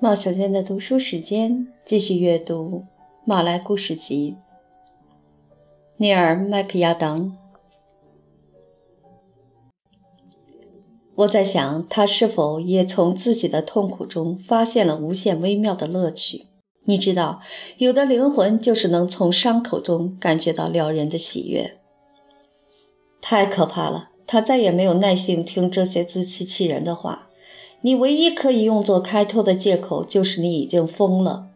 冒小娟的读书时间，继续阅读《马来故事集》。尼尔·麦克亚当。我在想，他是否也从自己的痛苦中发现了无限微妙的乐趣？你知道，有的灵魂就是能从伤口中感觉到撩人的喜悦。太可怕了！他再也没有耐性听这些自欺欺人的话。你唯一可以用作开脱的借口就是你已经疯了。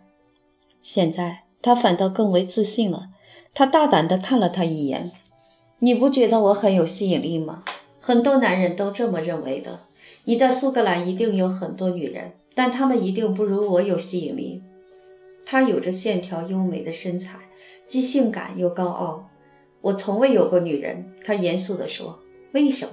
现在他反倒更为自信了。他大胆地看了他一眼。你不觉得我很有吸引力吗？很多男人都这么认为的。你在苏格兰一定有很多女人，但她们一定不如我有吸引力。她有着线条优美的身材，既性感又高傲。我从未有过女人。他严肃地说：“为什么？”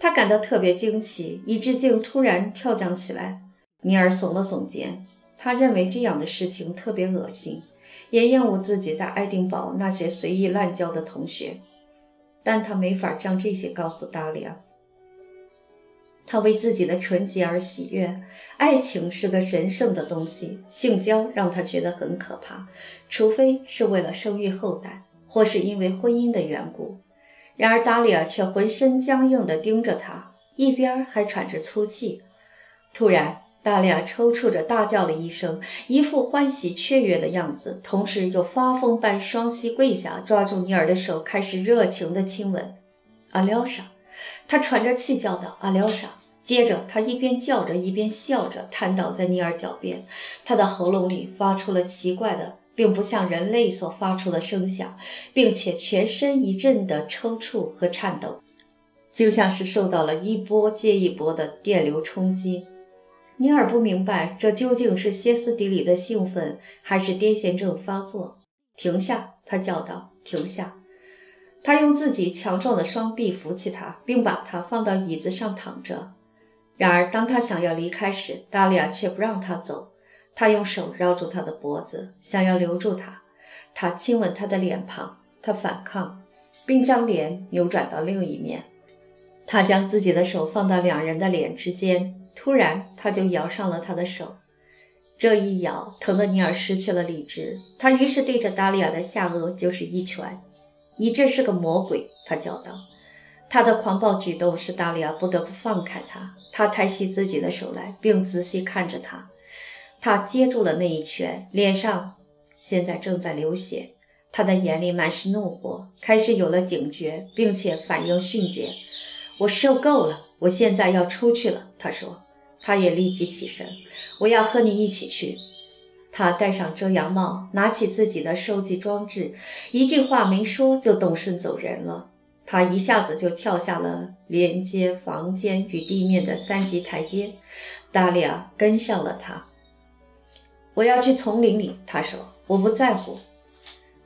他感到特别惊奇，以致竟突然跳将起来。尼尔耸了耸肩，他认为这样的事情特别恶心，也厌恶自己在爱丁堡那些随意滥交的同学。但他没法将这些告诉达利亚。他为自己的纯洁而喜悦。爱情是个神圣的东西，性交让他觉得很可怕，除非是为了生育后代，或是因为婚姻的缘故。然而，达利亚却浑身僵硬地盯着他，一边还喘着粗气。突然，达利亚抽搐着大叫了一声，一副欢喜雀跃的样子，同时又发疯般双膝跪下，抓住尼尔的手，开始热情的亲吻。阿廖沙，他喘着气叫道：“阿廖沙。”接着，他一边叫着，一边笑着，瘫倒在尼尔脚边，他的喉咙里发出了奇怪的。并不像人类所发出的声响，并且全身一阵的抽搐和颤抖，就像是受到了一波接一波的电流冲击。尼尔不明白这究竟是歇斯底里的兴奋，还是癫痫症发作。停下！他叫道：“停下！”他用自己强壮的双臂扶起他，并把他放到椅子上躺着。然而，当他想要离开时，达利亚却不让他走。他用手绕住他的脖子，想要留住他。他亲吻他的脸庞，他反抗，并将脸扭转到另一面。他将自己的手放到两人的脸之间，突然他就咬上了他的手。这一咬，疼得尼尔失去了理智。他于是对着达利亚的下颚就是一拳。“你这是个魔鬼！”他叫道。他的狂暴举动使达利亚不得不放开他。他抬起自己的手来，并仔细看着他。他接住了那一拳，脸上现在正在流血，他的眼里满是怒火，开始有了警觉，并且反应迅捷。我受够了，我现在要出去了。他说，他也立即起身，我要和你一起去。他戴上遮阳帽，拿起自己的收集装置，一句话没说就动身走人了。他一下子就跳下了连接房间与地面的三级台阶，达利亚跟上了他。我要去丛林里，他说。我不在乎。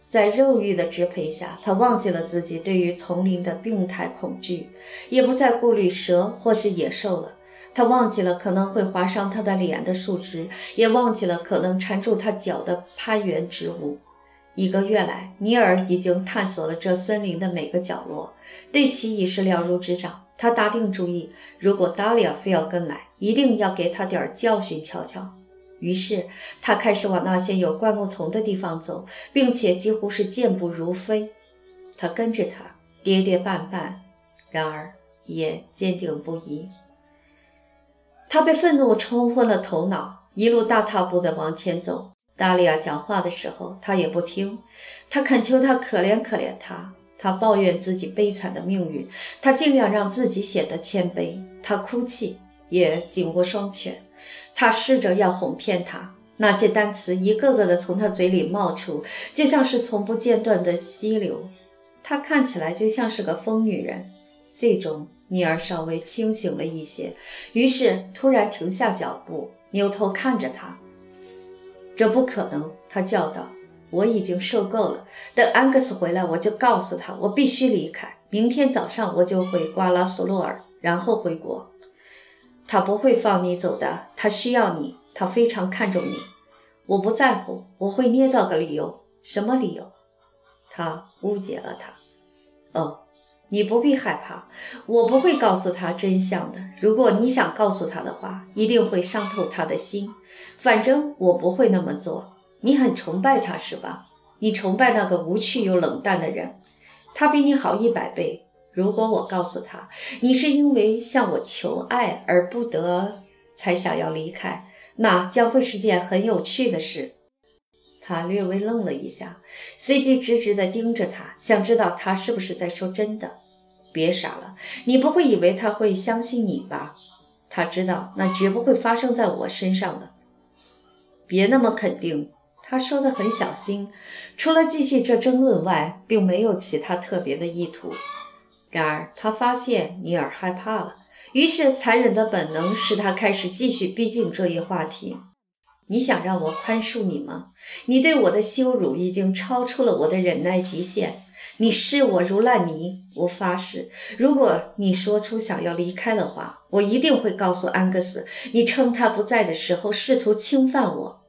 在肉欲的支配下，他忘记了自己对于丛林的病态恐惧，也不再顾虑蛇或是野兽了。他忘记了可能会划伤他的脸的树枝，也忘记了可能缠住他脚的攀援植物。一个月来，尼尔已经探索了这森林的每个角落，对其已是了如指掌。他打定主意，如果达利亚非要跟来，一定要给他点教训瞧瞧。于是他开始往那些有灌木丛的地方走，并且几乎是健步如飞。他跟着他，跌跌绊绊，然而也坚定不移。他被愤怒冲昏了头脑，一路大踏步地往前走。达利亚讲话的时候，他也不听。他恳求他可怜可怜他，他抱怨自己悲惨的命运，他尽量让自己显得谦卑。他哭泣，也紧握双拳。他试着要哄骗他，那些单词一个个的从他嘴里冒出，就像是从不间断的溪流。她看起来就像是个疯女人。最终，尼尔稍微清醒了一些，于是突然停下脚步，扭头看着他。这不可能！他叫道：“我已经受够了。等安格斯回来，我就告诉他，我必须离开。明天早上我就回瓜拉索洛尔，然后回国。”他不会放你走的，他需要你，他非常看重你。我不在乎，我会捏造个理由。什么理由？他误解了他。哦，你不必害怕，我不会告诉他真相的。如果你想告诉他的话，一定会伤透他的心。反正我不会那么做。你很崇拜他是吧？你崇拜那个无趣又冷淡的人，他比你好一百倍。如果我告诉他，你是因为向我求爱而不得才想要离开，那将会是件很有趣的事。他略微愣了一下，随即直直地盯着他，想知道他是不是在说真的。别傻了，你不会以为他会相信你吧？他知道那绝不会发生在我身上的。别那么肯定。他说的很小心，除了继续这争论外，并没有其他特别的意图。然而，他发现尼尔害怕了，于是残忍的本能使他开始继续逼近这一话题。你想让我宽恕你吗？你对我的羞辱已经超出了我的忍耐极限。你视我如烂泥。我发誓，如果你说出想要离开的话，我一定会告诉安格斯，你趁他不在的时候试图侵犯我。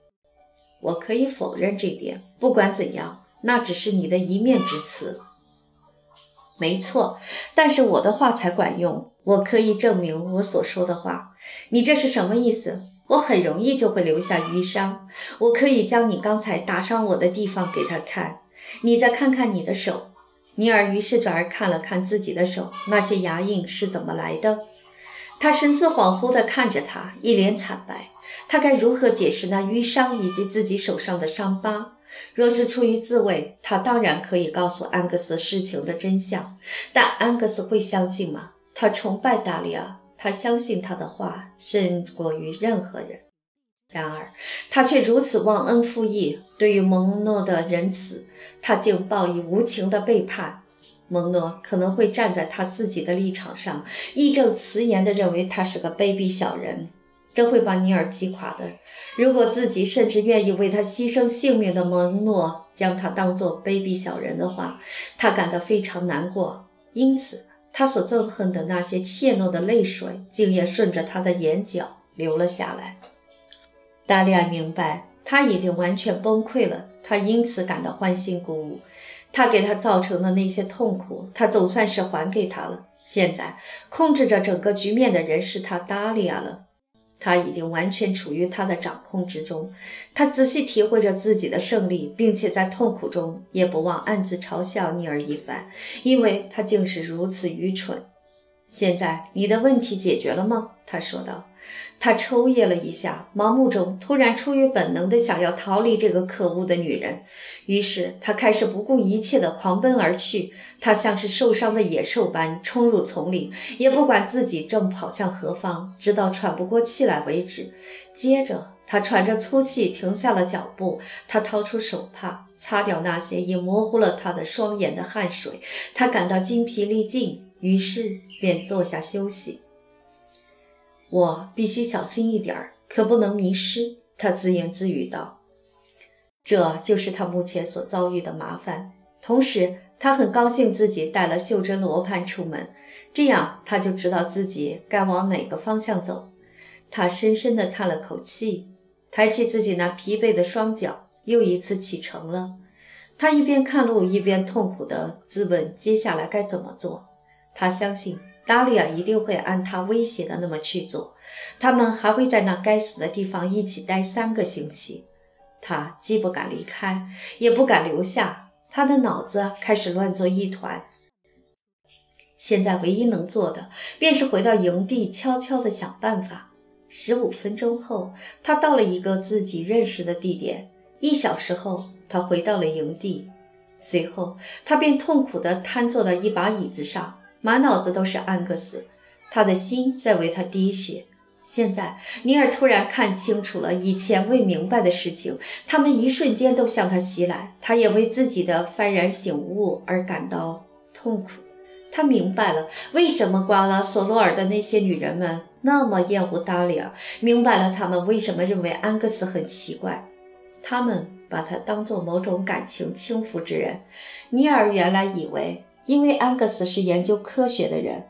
我可以否认这点。不管怎样，那只是你的一面之词。没错，但是我的话才管用。我可以证明我所说的话。你这是什么意思？我很容易就会留下淤伤。我可以将你刚才打伤我的地方给他看。你再看看你的手。尼尔于是转而看了看自己的手，那些牙印是怎么来的？他神色恍惚地看着他，一脸惨白。他该如何解释那淤伤以及自己手上的伤疤？若是出于自卫，他当然可以告诉安格斯事情的真相。但安格斯会相信吗？他崇拜达利亚，他相信他的话胜过于任何人。然而，他却如此忘恩负义。对于蒙诺的仁慈，他竟报以无情的背叛。蒙诺可能会站在他自己的立场上，义正辞严地认为他是个卑鄙小人。这会把尼尔击垮的。如果自己甚至愿意为他牺牲性命的蒙诺将他当作卑鄙小人的话，他感到非常难过。因此，他所憎恨的那些怯懦的泪水，竟也顺着他的眼角流了下来。达利亚明白他已经完全崩溃了，他因此感到欢欣鼓舞。他给他造成的那些痛苦，他总算是还给他了。现在，控制着整个局面的人是他达利亚了。他已经完全处于他的掌控之中，他仔细体会着自己的胜利，并且在痛苦中也不忘暗自嘲笑尼尔一番，因为他竟是如此愚蠢。现在你的问题解决了吗？他说道。他抽噎了一下，盲目中突然出于本能的想要逃离这个可恶的女人，于是他开始不顾一切的狂奔而去。他像是受伤的野兽般冲入丛林，也不管自己正跑向何方，直到喘不过气来为止。接着，他喘着粗气停下了脚步。他掏出手帕，擦掉那些已模糊了他的双眼的汗水。他感到精疲力尽，于是便坐下休息。我必须小心一点儿，可不能迷失。他自言自语道：“这就是他目前所遭遇的麻烦。”同时，他很高兴自己带了袖珍罗盘出门，这样他就知道自己该往哪个方向走。他深深地叹了口气，抬起自己那疲惫的双脚，又一次启程了。他一边看路，一边痛苦地自问接下来该怎么做。他相信。达利亚一定会按他威胁的那么去做，他们还会在那该死的地方一起待三个星期。他既不敢离开，也不敢留下，他的脑子开始乱作一团。现在唯一能做的，便是回到营地，悄悄地想办法。十五分钟后，他到了一个自己认识的地点。一小时后，他回到了营地，随后他便痛苦地瘫坐在一把椅子上。满脑子都是安格斯，他的心在为他滴血。现在，尼尔突然看清楚了以前未明白的事情，他们一瞬间都向他袭来。他也为自己的幡然醒悟而感到痛苦。他明白了为什么瓜拉索罗尔的那些女人们那么厌恶达里亚，明白了他们为什么认为安格斯很奇怪。他们把他当作某种感情轻浮之人。尼尔原来以为。因为安格斯是研究科学的人，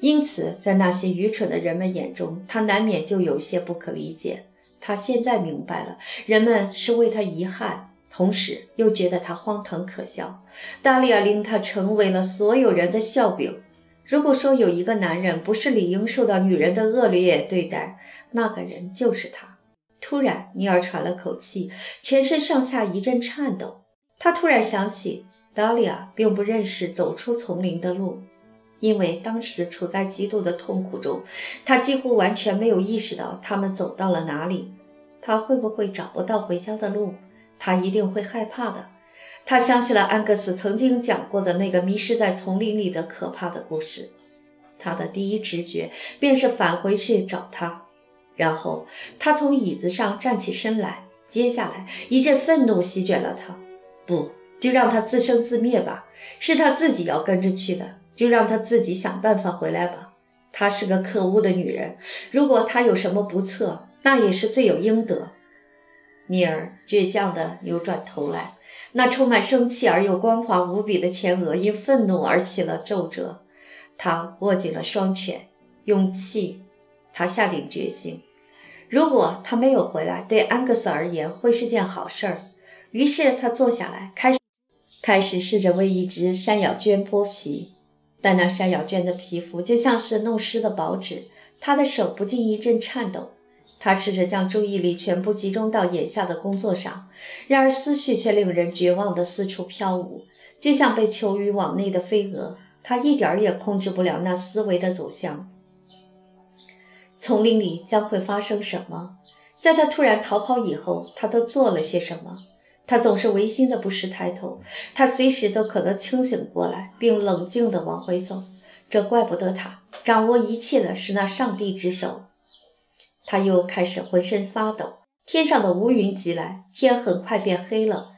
因此在那些愚蠢的人们眼中，他难免就有些不可理解。他现在明白了，人们是为他遗憾，同时又觉得他荒唐可笑。达利亚令他成为了所有人的笑柄。如果说有一个男人不是理应受到女人的恶劣对待，那个人就是他。突然，尼尔喘了口气，全身上下一阵颤抖。他突然想起，达利亚并不认识走出丛林的路，因为当时处在极度的痛苦中，他几乎完全没有意识到他们走到了哪里。他会不会找不到回家的路？他一定会害怕的。他想起了安格斯曾经讲过的那个迷失在丛林里的可怕的故事。他的第一直觉便是返回去找他。然后他从椅子上站起身来，接下来一阵愤怒席卷了他。不，就让他自生自灭吧，是他自己要跟着去的，就让他自己想办法回来吧。她是个可恶的女人，如果她有什么不测，那也是罪有应得。尼尔倔强地扭转头来，那充满生气而又光滑无比的前额因愤怒而起了皱褶。他握紧了双拳，用气。他下定决心。如果他没有回来，对安格斯而言会是件好事儿。于是他坐下来，开始开始试着为一只山咬鹃剥皮。但那山咬鹃的皮肤就像是弄湿的薄纸，他的手不禁一阵颤抖。他试着将注意力全部集中到眼下的工作上，然而思绪却令人绝望地四处飘舞，就像被囚于网内的飞蛾。他一点儿也控制不了那思维的走向。丛林里将会发生什么？在他突然逃跑以后，他都做了些什么？他总是违心的不时抬头，他随时都可能清醒过来，并冷静地往回走。这怪不得他，掌握一切的是那上帝之手。他又开始浑身发抖。天上的乌云急来，天很快变黑了。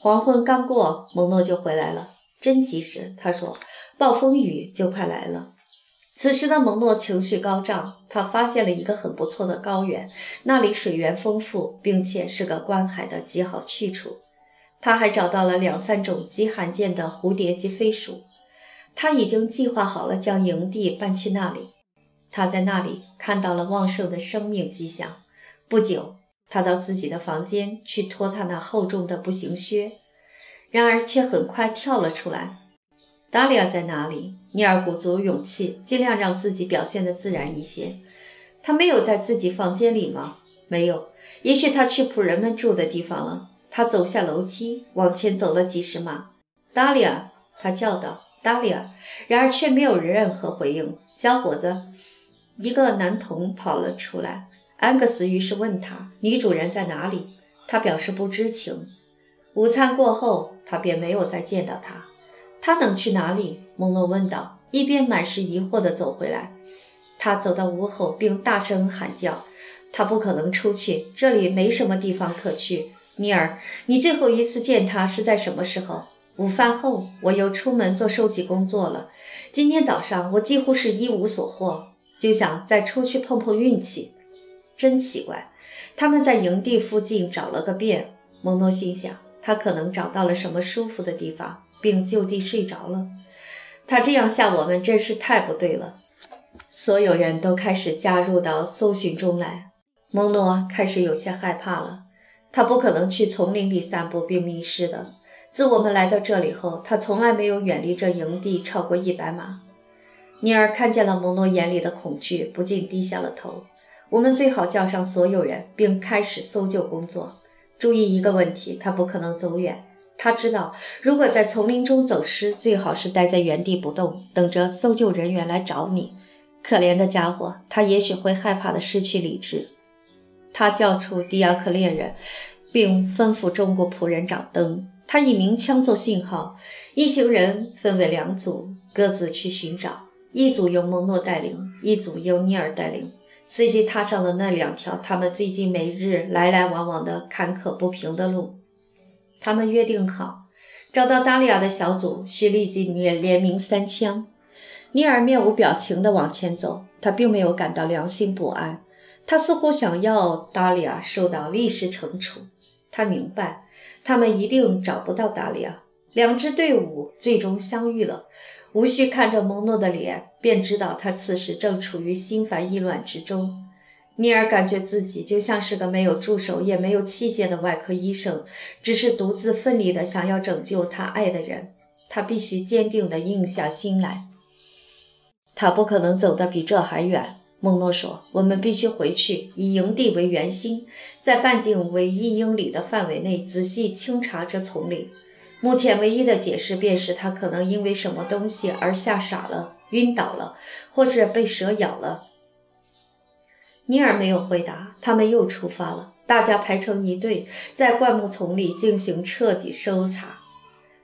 黄昏刚过，蒙诺就回来了，真及时。他说：“暴风雨就快来了。”此时的蒙诺情绪高涨，他发现了一个很不错的高原，那里水源丰富，并且是个观海的极好去处。他还找到了两三种极罕见的蝴蝶及飞鼠。他已经计划好了将营地搬去那里。他在那里看到了旺盛的生命迹象。不久，他到自己的房间去脱他那厚重的步行靴，然而却很快跳了出来。达利亚在哪里？尼尔鼓足勇气，尽量让自己表现得自然一些。他没有在自己房间里吗？没有。也许他去仆人们住的地方了。他走下楼梯，往前走了几十码。达利亚，他叫道：“达利亚！”然而却没有任何回应。小伙子，一个男童跑了出来。安格斯于是问他：“女主人在哪里？”他表示不知情。午餐过后，他便没有再见到他。他能去哪里？蒙诺问道，一边满是疑惑地走回来。他走到屋后，并大声喊叫：“他不可能出去，这里没什么地方可去。”尼尔，你最后一次见他是在什么时候？午饭后，我又出门做收集工作了。今天早上，我几乎是一无所获，就想再出去碰碰运气。真奇怪，他们在营地附近找了个遍。蒙诺心想，他可能找到了什么舒服的地方。并就地睡着了。他这样吓我们真是太不对了。所有人都开始加入到搜寻中来。蒙诺开始有些害怕了。他不可能去丛林里散步并迷失的。自我们来到这里后，他从来没有远离这营地超过一百码。尼尔看见了蒙诺眼里的恐惧，不禁低下了头。我们最好叫上所有人，并开始搜救工作。注意一个问题：他不可能走远。他知道，如果在丛林中走失，最好是待在原地不动，等着搜救人员来找你。可怜的家伙，他也许会害怕的失去理智。他叫出迪亚克猎人，并吩咐中国仆人找灯。他以鸣枪做信号，一行人分为两组，各自去寻找。一组由蒙诺带领，一组由尼尔带领，随即踏上了那两条他们最近每日来来往往的坎坷不平的路。他们约定好，找到达利亚的小组需立即连连鸣三枪。尼尔面无表情地往前走，他并没有感到良心不安，他似乎想要达利亚受到立时惩处。他明白，他们一定找不到达利亚。两支队伍最终相遇了，无需看着蒙诺的脸，便知道他此时正处于心烦意乱之中。尼尔感觉自己就像是个没有助手也没有器械的外科医生，只是独自奋力地想要拯救他爱的人。他必须坚定地硬下心来。他不可能走得比这还远。孟诺说：“我们必须回去，以营地为圆心，在半径为一英里的范围内仔细清查这丛林。目前唯一的解释便是他可能因为什么东西而吓傻了、晕倒了，或是被蛇咬了。”尼尔没有回答。他们又出发了，大家排成一队，在灌木丛里进行彻底搜查。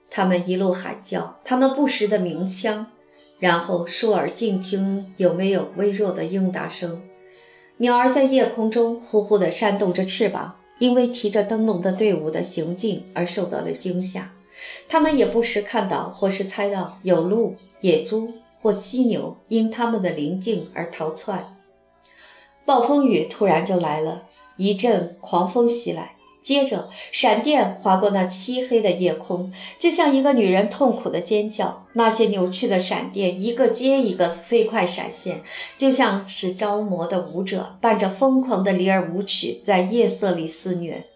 他们一路喊叫，他们不时地鸣枪。然后竖耳静听，有没有微弱的应答声？鸟儿在夜空中呼呼地扇动着翅膀，因为提着灯笼的队伍的行进而受到了惊吓。他们也不时看到或是猜到有鹿、野猪或犀牛因它们的临近而逃窜。暴风雨突然就来了，一阵狂风袭来。接着，闪电划过那漆黑的夜空，就像一个女人痛苦的尖叫。那些扭曲的闪电一个接一个飞快闪现，就像是招魔的舞者，伴着疯狂的里尔舞曲，在夜色里肆虐。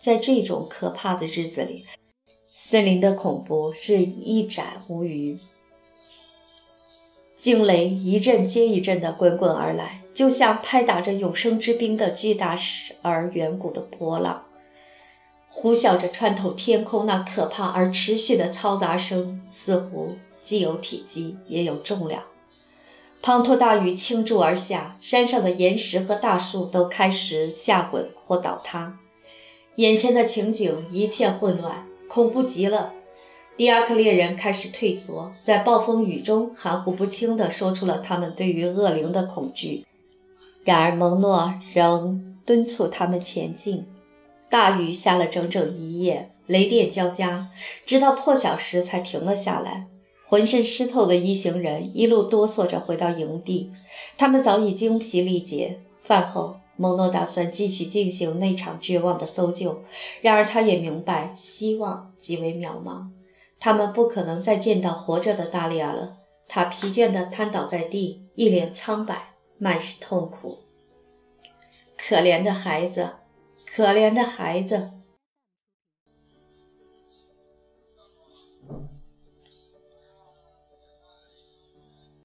在这种可怕的日子里，森林的恐怖是一展无余。惊雷一阵接一阵的滚滚而来，就像拍打着永生之冰的巨大而远古的波浪。呼啸着穿透天空，那可怕而持续的嘈杂声，似乎既有体积也有重量。滂沱大雨倾注而下，山上的岩石和大树都开始下滚或倒塌。眼前的情景一片混乱，恐怖极了。迪亚克猎人开始退缩，在暴风雨中含糊不清地说出了他们对于恶灵的恐惧。然而蒙诺仍敦促他们前进。大雨下了整整一夜，雷电交加，直到破晓时才停了下来。浑身湿透的一行人一路哆嗦着回到营地，他们早已精疲力竭。饭后，蒙诺打算继续进行那场绝望的搜救，然而他也明白希望极为渺茫，他们不可能再见到活着的达利亚了。他疲倦地瘫倒在地，一脸苍白，满是痛苦。可怜的孩子。可怜的孩子，